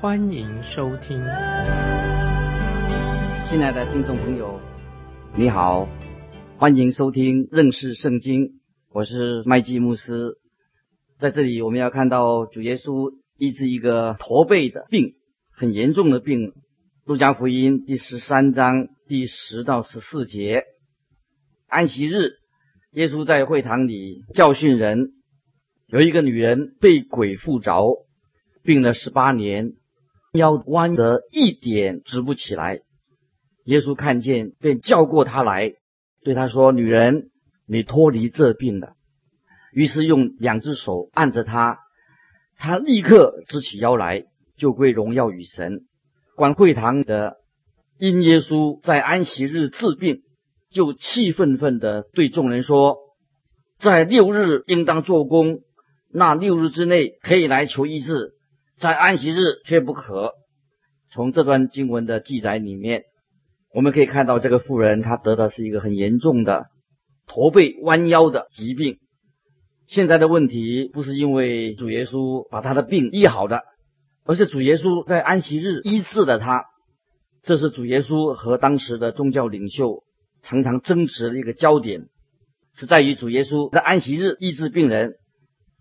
欢迎收听。亲爱的听众朋友，你好，欢迎收听认识圣经，我是麦基牧师。在这里，我们要看到主耶稣医治一个驼背的病，很严重的病。路加福音第十三章第十到十四节，安息日，耶稣在会堂里教训人。有一个女人被鬼附着，病了十八年，腰弯得一点直不起来。耶稣看见，便叫过他来，对他说：“女人，你脱离这病了。”于是用两只手按着他，他立刻直起腰来，就归荣耀与神。管会堂的因耶稣在安息日治病，就气愤愤地对众人说：“在六日应当做工，那六日之内可以来求医治，在安息日却不可。”从这段经文的记载里面，我们可以看到这个妇人她得的是一个很严重的驼背弯腰的疾病。现在的问题不是因为主耶稣把他的病医好的，而是主耶稣在安息日医治了他。这是主耶稣和当时的宗教领袖常常争执的一个焦点，是在于主耶稣在安息日医治病人。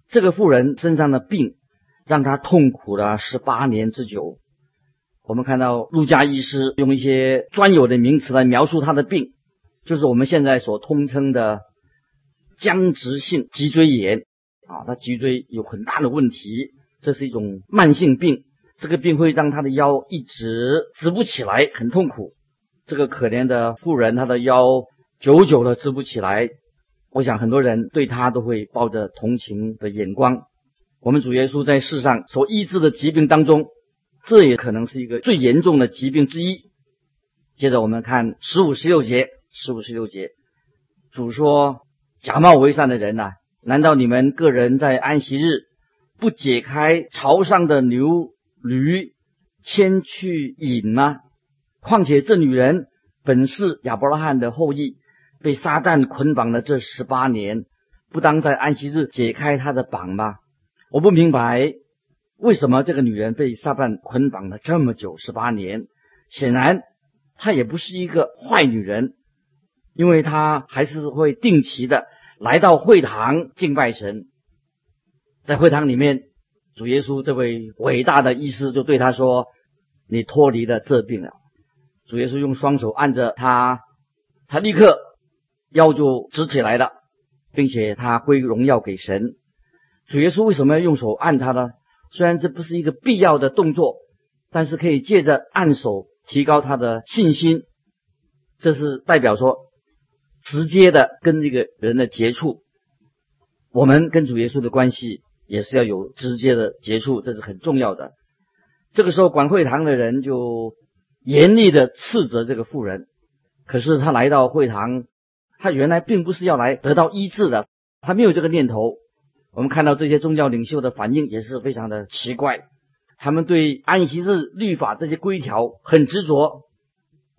这个妇人身上的病让他痛苦了十八年之久。我们看到陆家医师用一些专有的名词来描述他的病，就是我们现在所通称的。僵直性脊椎炎啊，他脊椎有很大的问题，这是一种慢性病。这个病会让他的腰一直直不起来，很痛苦。这个可怜的妇人，她的腰久久的直不起来。我想很多人对他都会抱着同情的眼光。我们主耶稣在世上所医治的疾病当中，这也可能是一个最严重的疾病之一。接着我们看十五、十六节，十五、十六节，主说。假冒为善的人呐，难道你们个人在安息日不解开朝上的牛驴牵去引吗？况且这女人本是亚伯拉罕的后裔，被撒旦捆绑了这十八年，不当在安息日解开她的绑吗？我不明白为什么这个女人被撒旦捆绑了这么久十八年。显然她也不是一个坏女人。因为她还是会定期的来到会堂敬拜神，在会堂里面，主耶稣这位伟大的医师就对他说：“你脱离了这病了。”主耶稣用双手按着他，他立刻腰就直起来了，并且他归荣耀给神。主耶稣为什么要用手按他呢？虽然这不是一个必要的动作，但是可以借着按手提高他的信心。这是代表说。直接的跟这个人的接触，我们跟主耶稣的关系也是要有直接的接触，这是很重要的。这个时候，管会堂的人就严厉的斥责这个妇人。可是他来到会堂，他原来并不是要来得到医治的，他没有这个念头。我们看到这些宗教领袖的反应也是非常的奇怪，他们对安息日律法这些规条很执着。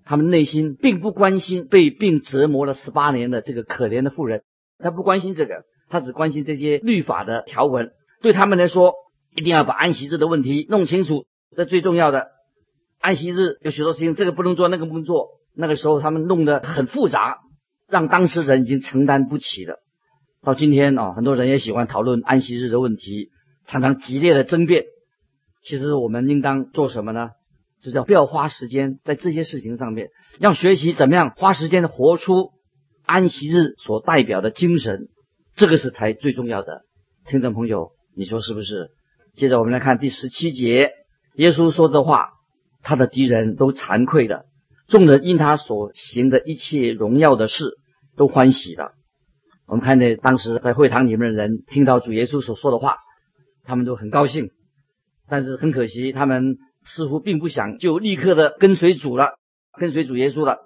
他们内心并不关心被病折磨了十八年的这个可怜的妇人，他不关心这个，他只关心这些律法的条文。对他们来说，一定要把安息日的问题弄清楚，这最重要的。安息日有许多事情，这个不能做，那个不能做。那个时候他们弄得很复杂，让当事人已经承担不起了。到今天啊，很多人也喜欢讨论安息日的问题，常常激烈的争辩。其实我们应当做什么呢？就叫不要花时间在这些事情上面，要学习怎么样花时间的活出安息日所代表的精神，这个是才最重要的。听众朋友，你说是不是？接着我们来看第十七节，耶稣说这话，他的敌人都惭愧了，众人因他所行的一切荣耀的事都欢喜了。我们看见当时在会堂里面的人听到主耶稣所说的话，他们都很高兴，但是很可惜他们。似乎并不想就立刻的跟随主了，跟随主耶稣了。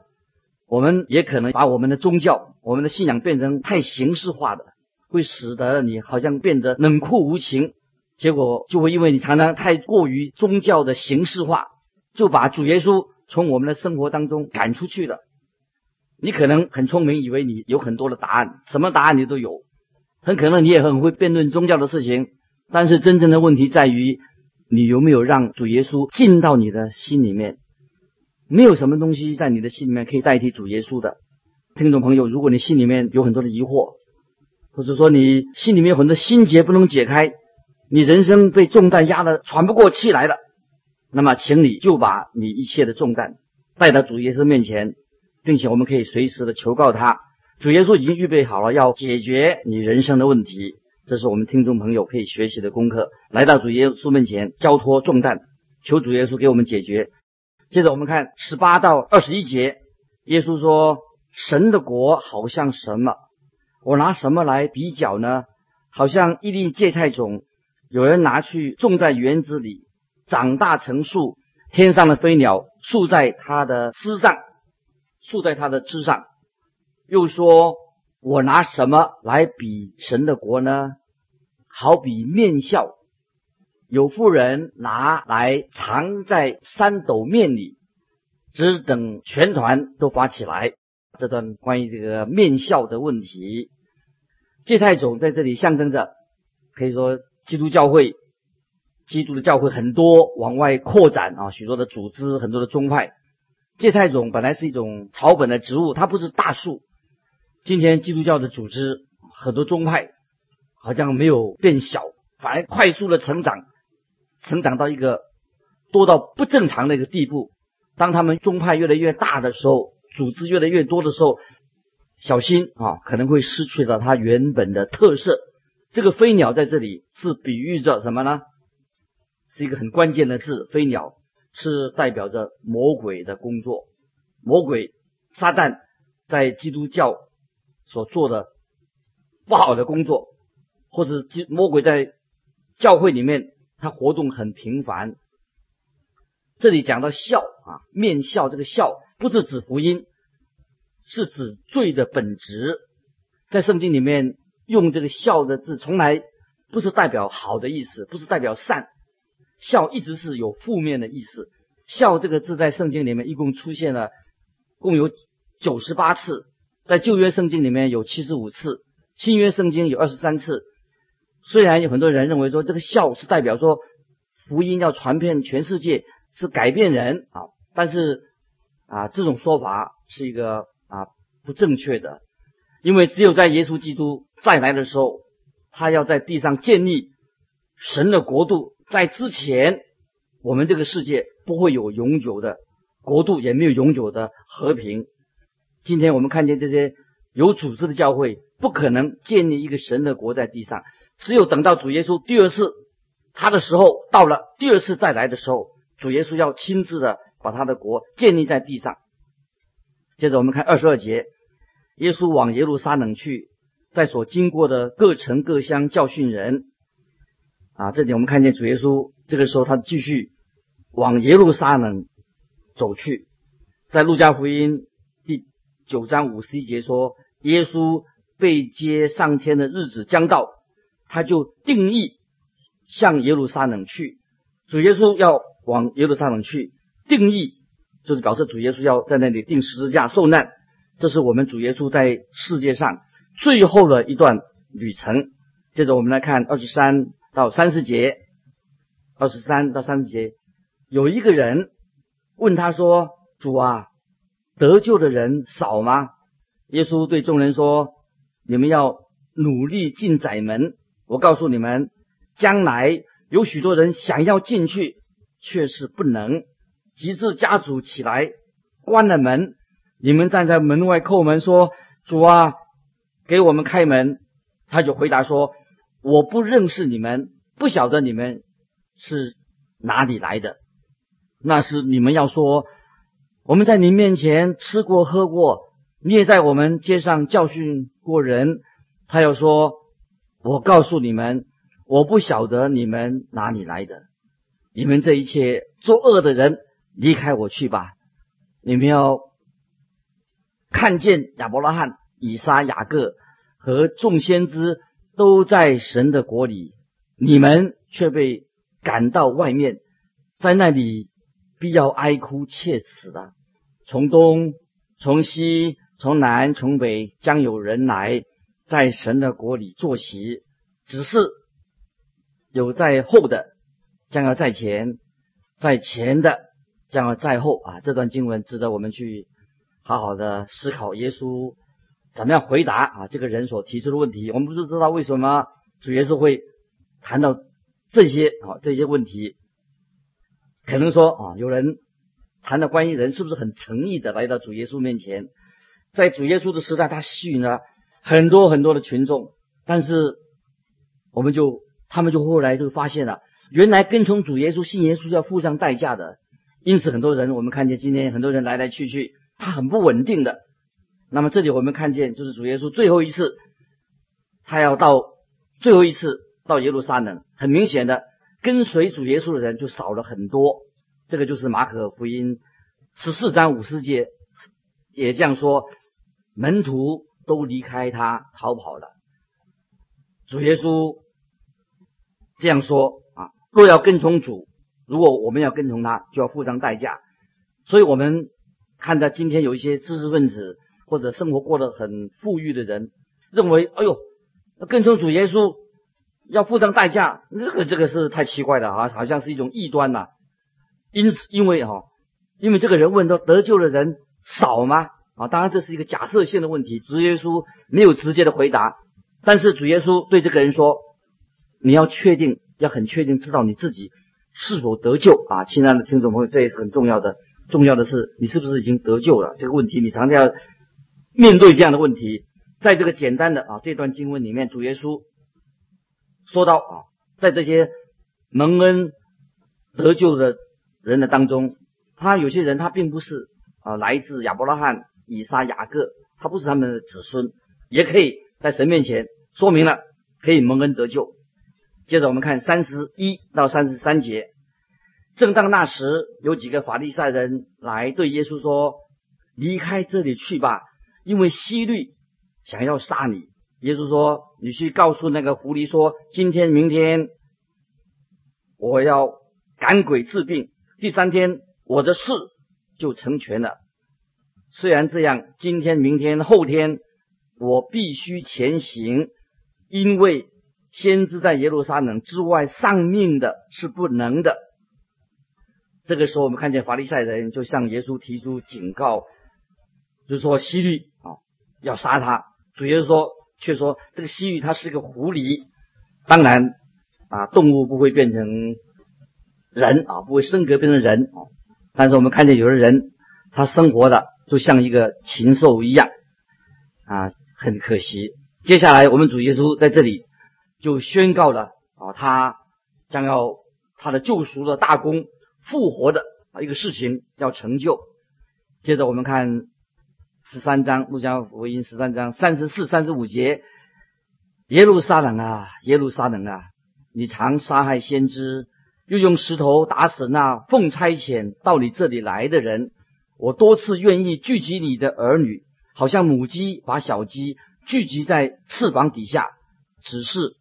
我们也可能把我们的宗教、我们的信仰变成太形式化的，会使得你好像变得冷酷无情。结果就会因为你常常太过于宗教的形式化，就把主耶稣从我们的生活当中赶出去了。你可能很聪明，以为你有很多的答案，什么答案你都有。很可能你也很会辩论宗教的事情，但是真正的问题在于，你有没有让主耶稣进到你的心里面？没有什么东西在你的心里面可以代替主耶稣的。听众朋友，如果你心里面有很多的疑惑，或者说你心里面有很多心结不能解开，你人生被重担压得喘不过气来了，那么请你就把你一切的重担带到主耶稣面前。并且我们可以随时的求告他，主耶稣已经预备好了要解决你人生的问题，这是我们听众朋友可以学习的功课。来到主耶稣面前，交托重担，求主耶稣给我们解决。接着我们看十八到二十一节，耶稣说：“神的国好像什么？我拿什么来比较呢？好像一粒芥菜种，有人拿去种在园子里，长大成树，天上的飞鸟宿在它的枝上。”竖在他的枝上，又说：“我拿什么来比神的国呢？好比面笑，有妇人拿来藏在三斗面里，只等全团都发起来。”这段关于这个面笑的问题，芥菜种在这里象征着，可以说基督教会，基督的教会很多往外扩展啊，许多的组织，很多的宗派。芥菜种本来是一种草本的植物，它不是大树。今天基督教的组织很多宗派好像没有变小，反而快速的成长，成长到一个多到不正常的一个地步。当他们宗派越来越大的时候，组织越来越多的时候，小心啊，可能会失去了它原本的特色。这个飞鸟在这里是比喻着什么呢？是一个很关键的字，飞鸟。是代表着魔鬼的工作，魔鬼撒旦在基督教所做的不好的工作，或者基魔鬼在教会里面他活动很频繁。这里讲到笑啊，面笑，这个笑不是指福音，是指罪的本质。在圣经里面用这个笑的字，从来不是代表好的意思，不是代表善。笑一直是有负面的意思。笑这个字在圣经里面一共出现了，共有九十八次，在旧约圣经里面有七十五次，新约圣经有二十三次。虽然有很多人认为说这个笑是代表说福音要传遍全世界，是改变人啊，但是啊这种说法是一个啊不正确的，因为只有在耶稣基督再来的时候，他要在地上建立神的国度。在之前，我们这个世界不会有永久的国度，也没有永久的和平。今天我们看见这些有组织的教会，不可能建立一个神的国在地上。只有等到主耶稣第二次他的时候到了，第二次再来的时候，主耶稣要亲自的把他的国建立在地上。接着我们看二十二节，耶稣往耶路撒冷去，在所经过的各城各乡教训人。啊，这里我们看见主耶稣这个时候，他继续往耶路撒冷走去。在路加福音第九章五十一节说，耶稣被接上天的日子将到，他就定义向耶路撒冷去。主耶稣要往耶路撒冷去，定义就是表示主耶稣要在那里定十字架受难。这是我们主耶稣在世界上最后的一段旅程。接着我们来看二十三。到三十节，二十三到三十节，有一个人问他说：“主啊，得救的人少吗？”耶稣对众人说：“你们要努力进窄门。我告诉你们，将来有许多人想要进去，却是不能。及至家主起来关了门，你们站在门外叩门，说：‘主啊，给我们开门。’他就回答说。”我不认识你们，不晓得你们是哪里来的。那是你们要说，我们在你面前吃过喝过，你也在我们街上教训过人。他要说，我告诉你们，我不晓得你们哪里来的。你们这一切作恶的人，离开我去吧。你们要看见亚伯拉罕、以撒、雅各和众先知都在神的国里，你们却被赶到外面，在那里必要哀哭切齿的。从东、从西、从南、从北，将有人来在神的国里坐席。只是有在后的，将要在前；在前的，将要在后啊！这段经文值得我们去好好的思考。耶稣怎么样回答啊？这个人所提出的问题，我们不是知道为什么主耶稣会谈到这些啊？这些问题，可能说啊，有人谈到关于人是不是很诚意的来到主耶稣面前，在主耶稣的时代，他吸引了很多很多的群众，但是。我们就，他们就后来就发现了，原来跟从主耶稣、信耶稣要付上代价的。因此，很多人我们看见今天很多人来来去去，他很不稳定的。那么这里我们看见，就是主耶稣最后一次，他要到最后一次到耶路撒冷，很明显的跟随主耶稣的人就少了很多。这个就是马可福音十四章五十节也这样说，门徒都离开他逃跑了。主耶稣。这样说啊，若要跟从主，如果我们要跟从他，就要付上代价。所以，我们看到今天有一些知识分子或者生活过得很富裕的人，认为，哎呦，跟从主耶稣要付上代价，这个这个是太奇怪了啊，好像是一种异端呐。因此，因为哈，因为这个人问到得救的人少吗？啊，当然这是一个假设性的问题，主耶稣没有直接的回答。但是主耶稣对这个人说。你要确定，要很确定知道你自己是否得救啊，亲爱的听众朋友，这也是很重要的。重要的是你是不是已经得救了这个问题，你常常要面对这样的问题。在这个简单的啊这段经文里面，主耶稣说到啊，在这些蒙恩得救的人的当中，他有些人他并不是啊来自亚伯拉罕、以撒、雅各，他不是他们的子孙，也可以在神面前说明了可以蒙恩得救。接着我们看三十一到三十三节。正当那时，有几个法利赛人来对耶稣说：“离开这里去吧，因为希律想要杀你。”耶稣说：“你去告诉那个狐狸说，今天、明天我要赶鬼治病，第三天我的事就成全了。虽然这样，今天、明天、后天我必须前行，因为。”先知在耶路撒冷之外丧命的是不能的。这个时候，我们看见法利赛人就向耶稣提出警告，就说希律要杀他。主耶稣说，却说这个西域他是一个狐狸，当然啊动物不会变成人啊，不会升格变成人啊。但是我们看见有的人他生活的就像一个禽兽一样啊，很可惜。接下来我们主耶稣在这里。就宣告了啊，他将要他的救赎的大功复活的啊一个事情要成就。接着我们看十三章路加福音十三章三十四、三十五节：耶路撒冷啊，耶路撒冷啊，你常杀害先知，又用石头打死那奉差遣到你这里来的人。我多次愿意聚集你的儿女，好像母鸡把小鸡聚集在翅膀底下，只是。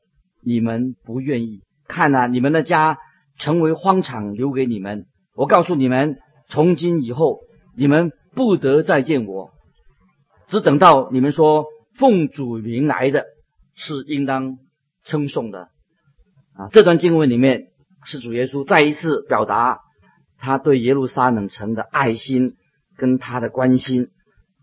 你们不愿意看啊！你们的家成为荒场，留给你们。我告诉你们，从今以后，你们不得再见我，只等到你们说奉主名来的，是应当称颂的。啊，这段经文里面是主耶稣再一次表达他对耶路撒冷城的爱心跟他的关心。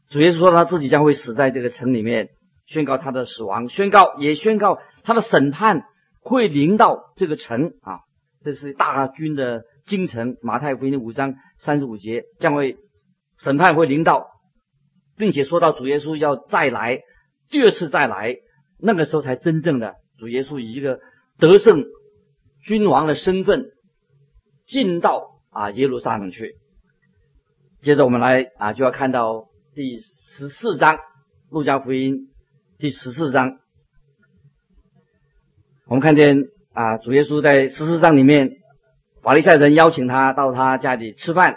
主耶稣说他自己将会死在这个城里面。宣告他的死亡，宣告也宣告他的审判会临到这个城啊！这是大军的京城。马太福音五章三十五节将会审判会临到，并且说到主耶稣要再来，第二次再来，那个时候才真正的主耶稣以一个得胜君王的身份进到啊耶路撒冷去。接着我们来啊就要看到第十四章路加福音。第十四章，我们看见啊，主耶稣在十四章里面法利赛人邀请他到他家里吃饭，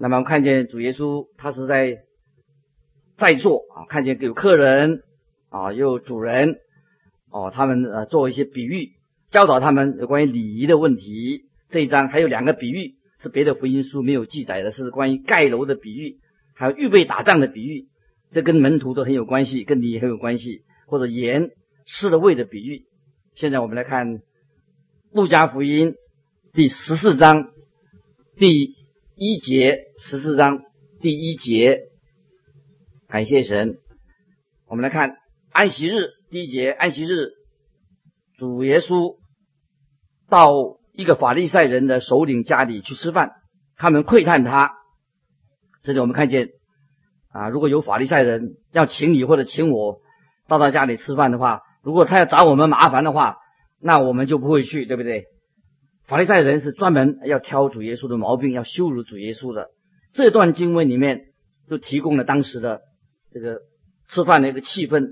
那么看见主耶稣他是在在座啊，看见有客人啊，有主人哦，他们呃做一些比喻，教导他们有关于礼仪的问题。这一章还有两个比喻是别的福音书没有记载的，是关于盖楼的比喻，还有预备打仗的比喻，这跟门徒都很有关系，跟你很有关系，或者盐失了味的比喻。现在我们来看路加福音。第十四章第一节，十四章第一节，感谢神。我们来看安息日第一节，安息日，主耶稣到一个法利赛人的首领家里去吃饭，他们窥探他。这里我们看见啊，如果有法利赛人要请你或者请我到他家里吃饭的话，如果他要找我们麻烦的话，那我们就不会去，对不对？法利赛人是专门要挑主耶稣的毛病，要羞辱主耶稣的。这段经文里面就提供了当时的这个吃饭的一个气氛、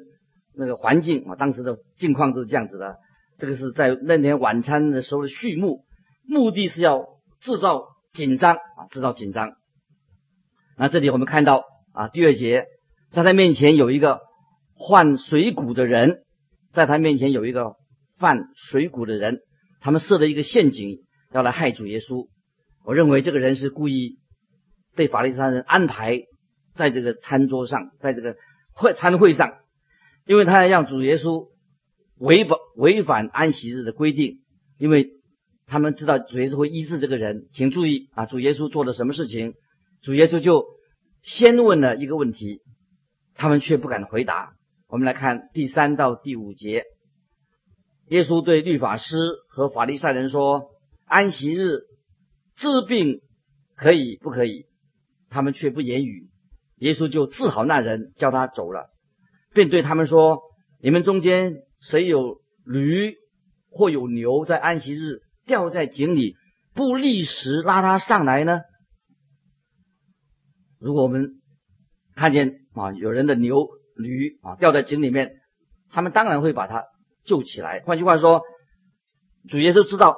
那个环境啊，当时的境况就是这样子的。这个是在那天晚餐的时候的序幕，目的是要制造紧张啊，制造紧张。那这里我们看到啊，第二节，在他面前有一个换水谷的人，在他面前有一个犯水谷的人。他们设了一个陷阱，要来害主耶稣。我认为这个人是故意被法利赛人安排在这个餐桌上，在这个会餐会上，因为他要让主耶稣违反违反安息日的规定，因为他们知道主耶稣会医治这个人。请注意啊，主耶稣做了什么事情？主耶稣就先问了一个问题，他们却不敢回答。我们来看第三到第五节。耶稣对律法师和法利赛人说：“安息日治病可以不可以？”他们却不言语。耶稣就治好那人，叫他走了，便对他们说：“你们中间谁有驴或有牛在安息日掉在井里，不立时拉他上来呢？”如果我们看见啊有人的牛驴啊掉在井里面，他们当然会把它。救起来。换句话说，主耶稣知道，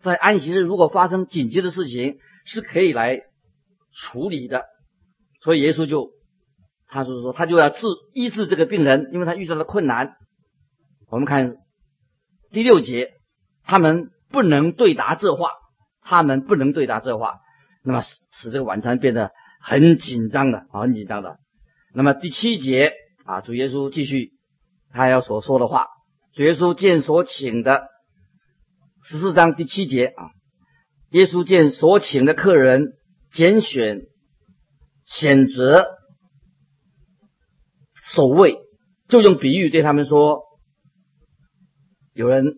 在安息日如果发生紧急的事情，是可以来处理的。所以耶稣就，他就是说，他就要治医治这个病人，因为他遇到了困难。我们看第六节，他们不能对答这话，他们不能对答这话，那么使这个晚餐变得很紧张的啊，很紧张的。那么第七节啊，主耶稣继续他要所说的话。主耶稣见所请的十四章第七节啊，耶稣见所请的客人拣选选择守卫，就用比喻对他们说：有人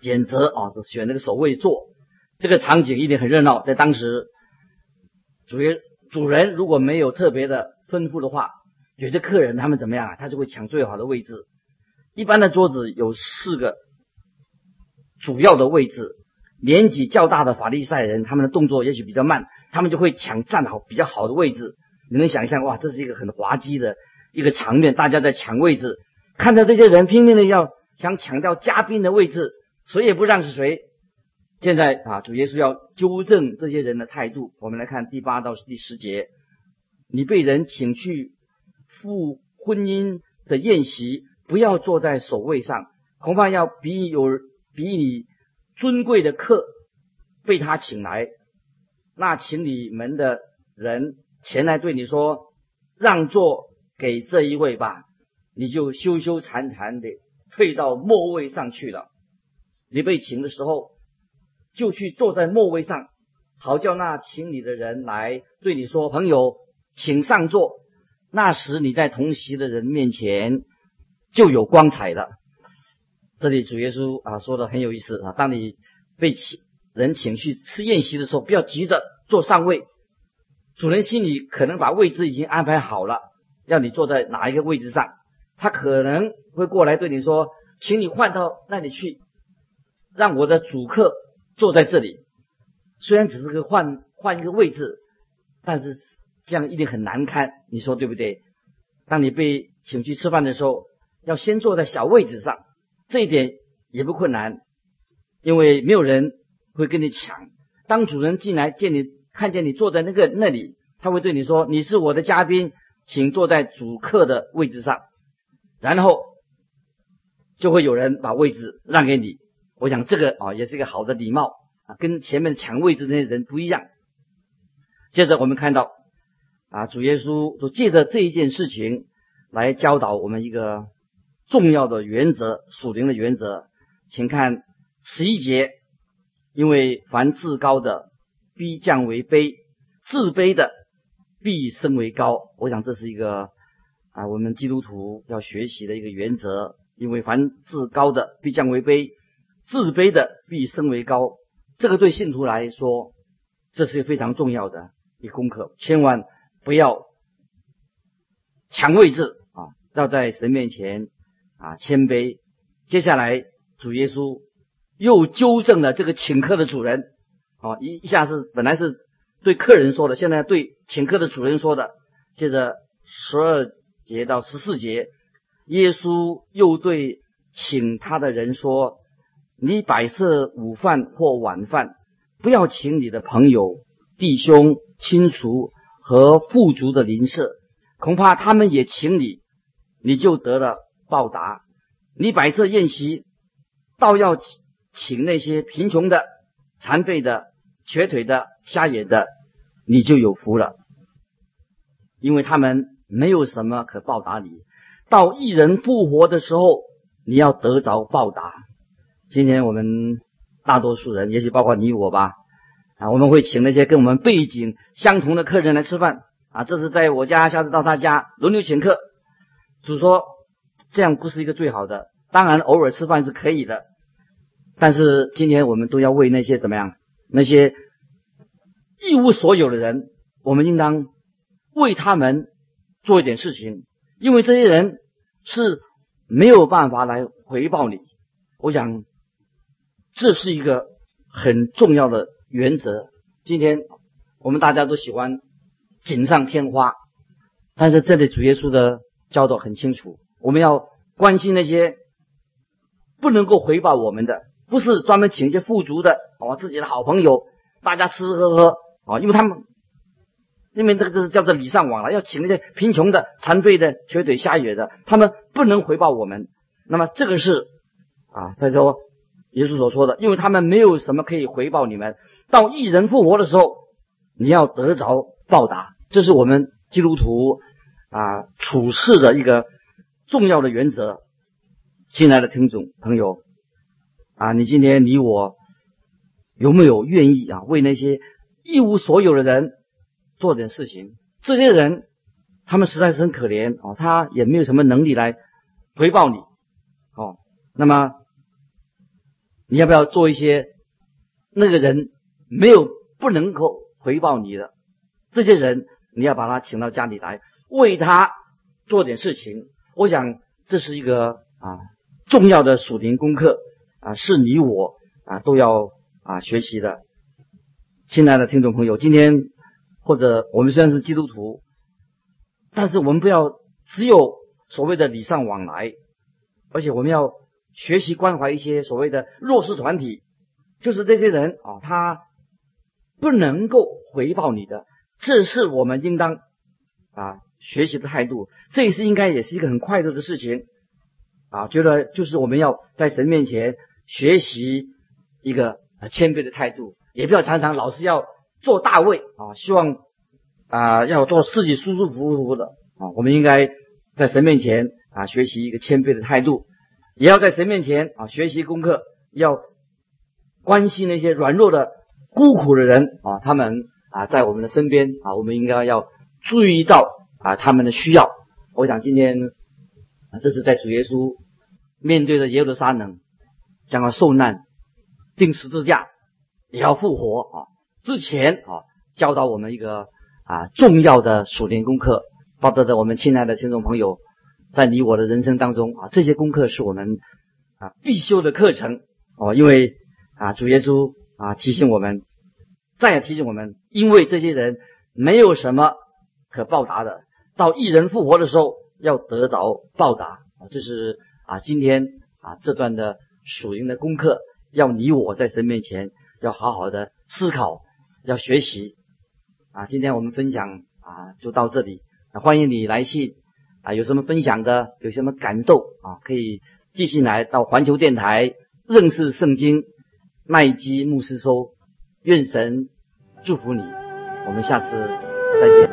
拣择啊，选那个守卫做，这个场景一定很热闹。在当时，主人主人如果没有特别的吩咐的话，有些客人他们怎么样啊？他就会抢最好的位置。一般的桌子有四个主要的位置，年纪较大的法利赛人，他们的动作也许比较慢，他们就会抢站好比较好的位置。你能想象哇，这是一个很滑稽的一个场面，大家在抢位置，看到这些人拼命的要想抢掉嘉宾的位置，谁也不让是谁。现在啊，主耶稣要纠正这些人的态度。我们来看第八到第十节，你被人请去赴婚姻的宴席。不要坐在首位上，恐怕要比有比你尊贵的客被他请来，那请你们的人前来对你说让座给这一位吧，你就羞羞惭惭的退到末位上去了。你被请的时候，就去坐在末位上，好叫那请你的人来对你说：“朋友，请上座。”那时你在同席的人面前。就有光彩了。这里主耶稣啊说的很有意思啊。当你被请人请去吃宴席的时候，不要急着坐上位。主人心里可能把位置已经安排好了，要你坐在哪一个位置上。他可能会过来对你说：“请你换到那里去，让我的主客坐在这里。”虽然只是个换换一个位置，但是这样一定很难堪。你说对不对？当你被请去吃饭的时候。要先坐在小位置上，这一点也不困难，因为没有人会跟你抢。当主人进来见你，看见你坐在那个那里，他会对你说：“你是我的嘉宾，请坐在主客的位置上。”然后就会有人把位置让给你。我想这个啊也是一个好的礼貌啊，跟前面抢位置那些人不一样。接着我们看到啊，主耶稣就借着这一件事情来教导我们一个重要的原则，属灵的原则。请看十一节，因为凡自高的必降为卑，自卑的必升为高。我想这是一个啊，我们基督徒要学习的一个原则。因为凡自高的必降为卑。自卑的必升为高，这个对信徒来说，这是非常重要的一功课，千万不要抢位置啊！要在神面前啊谦卑。接下来，主耶稣又纠正了这个请客的主人啊，一一下是本来是对客人说的，现在对请客的主人说的。接着十二节到十四节，耶稣又对请他的人说。你摆设午饭或晚饭，不要请你的朋友、弟兄、亲属和富足的邻舍，恐怕他们也请你，你就得了报答。你摆设宴席，倒要请那些贫穷的、残废的、瘸腿的、瞎眼的，你就有福了，因为他们没有什么可报答你。到一人复活的时候，你要得着报答。今天我们大多数人，也许包括你我吧，啊，我们会请那些跟我们背景相同的客人来吃饭啊。这是在我家，下次到他家轮流请客。主说这样不是一个最好的，当然偶尔吃饭是可以的，但是今天我们都要为那些怎么样，那些一无所有的人，我们应当为他们做一点事情，因为这些人是没有办法来回报你。我想。这是一个很重要的原则。今天我们大家都喜欢锦上添花，但是这里主耶稣的教导很清楚：我们要关心那些不能够回报我们的，不是专门请一些富足的啊，自己的好朋友，大家吃吃喝喝啊，因为他们因为这个这是叫做礼尚往来，要请那些贫穷的、残废的、瘸腿瞎眼的，他们不能回报我们。那么这个是啊，再说。耶稣所说的，因为他们没有什么可以回报你们。到一人复活的时候，你要得着报答，这是我们基督徒啊处事的一个重要的原则。亲爱的听众朋友啊，你今天你我有没有愿意啊为那些一无所有的人做点事情？这些人他们实在是很可怜哦，他也没有什么能力来回报你哦。那么。你要不要做一些那个人没有不能够回报你的这些人？你要把他请到家里来，为他做点事情。我想这是一个啊重要的属灵功课啊，是你我啊都要啊学习的。亲爱的听众朋友，今天或者我们虽然是基督徒，但是我们不要只有所谓的礼尚往来，而且我们要。学习关怀一些所谓的弱势团体，就是这些人啊，他不能够回报你的，这是我们应当啊学习的态度。这也是应该也是一个很快乐的事情啊。觉得就是我们要在神面前学习一个谦卑的态度，也不要常常老是要做大位啊，希望啊要做自己舒舒服服的啊。我们应该在神面前啊学习一个谦卑的态度。也要在神面前啊学习功课，要关心那些软弱的、孤苦的人啊，他们啊在我们的身边啊，我们应该要注意到啊他们的需要。我想今天啊，这是在主耶稣面对着耶路撒冷将要受难、钉十字架、也要复活啊之前啊，教导我们一个啊重要的属灵功课。报道的我们亲爱的听众朋友。在你我的人生当中啊，这些功课是我们啊必修的课程哦，因为啊主耶稣啊提醒我们，再也提醒我们，因为这些人没有什么可报答的，到一人复活的时候要得着报答啊，这是啊今天啊这段的属灵的功课，要你我在神面前要好好的思考，要学习啊。今天我们分享啊就到这里，欢迎你来信啊，有什么分享的，有什么感动啊，可以寄信来到环球电台认识圣经麦基牧师收。愿神祝福你，我们下次再见。